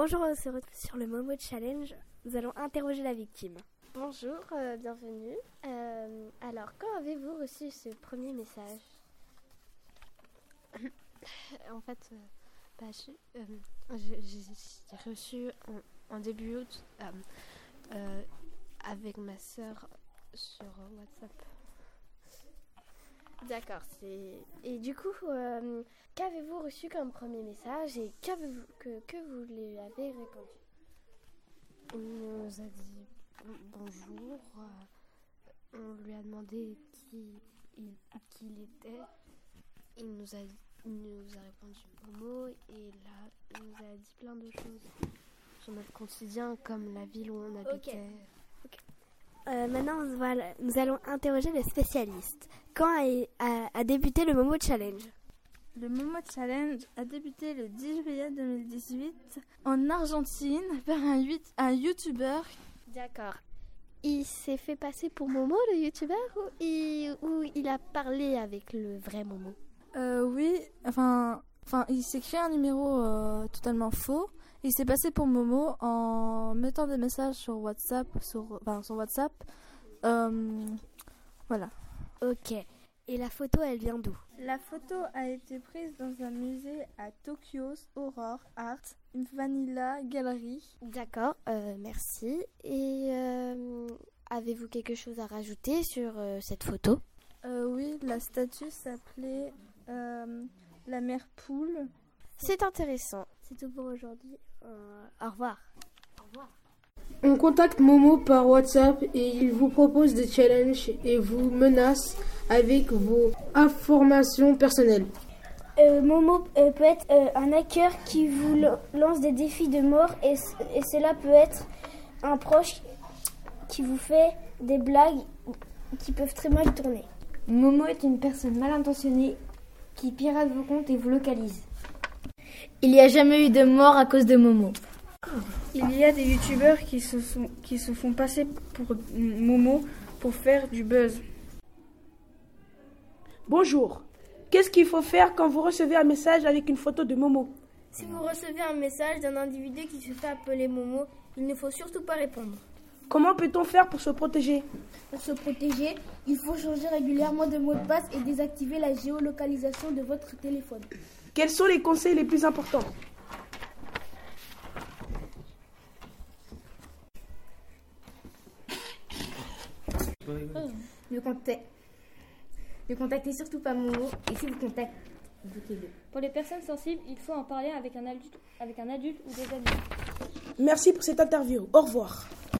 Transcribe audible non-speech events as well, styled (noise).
Bonjour, on se retrouve sur le Momo Challenge. Nous allons interroger la victime. Bonjour, euh, bienvenue. Euh, alors, quand avez-vous reçu ce premier message (coughs) En fait, euh, bah, euh, j'ai reçu en, en début août euh, euh, avec ma sœur sur WhatsApp. D'accord, c'est... Et du coup, euh, qu'avez-vous reçu comme premier message et qu'avez-vous, que, que vous lui avez répondu? Il nous a dit bon- bonjour. euh, on lui a demandé qui il, qui il était. Il nous a, il nous a répondu Momo et là, il nous a dit plein de choses sur notre quotidien, comme la ville où on habitait. Euh, maintenant, nous, voilà- nous allons interroger le spécialiste. Quand a, a- a débuté le Momo Challenge Le Momo Challenge a débuté le 10 juillet 2018 en Argentine par un, un YouTuber. D'accord. Il s'est fait passer pour Momo, le youtubeur, ou il, ou il a parlé avec le vrai Momo? Euh, oui, enfin, enfin, il s'est créé un numéro euh, totalement faux. Il s'est passé pour Momo en mettant des messages sur WhatsApp, sur, enfin, sur WhatsApp. Euh, voilà. Ok. Et la photo, elle vient d'où? La photo a été prise dans un musée à Tokyo's Aurora Art Vanilla Gallery. D'accord, euh, merci. Et euh, avez-vous quelque chose à rajouter sur euh, cette photo? Euh, oui, la statue s'appelait euh, la mère poule. C'est intéressant. C'est tout pour aujourd'hui. Euh, au revoir. On contacte Momo par WhatsApp et il vous propose des challenges et vous menace avec vos informations personnelles. Euh, Momo euh, peut être euh, un hacker qui vous lance des défis de mort et cela peut être un proche qui vous fait des blagues qui peuvent très mal tourner. Momo est une personne mal intentionnée qui pirate vos comptes et vous localise. Il n'y a jamais eu de mort à cause de Momo. Il y a des youtubeurs qui se, sont, qui se font passer pour Momo pour faire du buzz. Bonjour. Qu'est-ce qu'il faut faire quand vous recevez un message avec une photo de Momo? Si vous recevez un message d'un individu qui se fait appeler Momo, il ne faut surtout pas répondre. Comment peut-on faire pour se protéger? Pour se protéger, il faut changer régulièrement de mot de passe et désactiver la géolocalisation de votre téléphone. Quels sont les conseils les plus importants? Ne contactez, ne contactez surtout pas Momo et si vous contactez, bloquez-le. Pour les personnes sensibles, il faut en parler avec un adulte, avec un adulte ou des amis. Merci pour cette interview. Au revoir.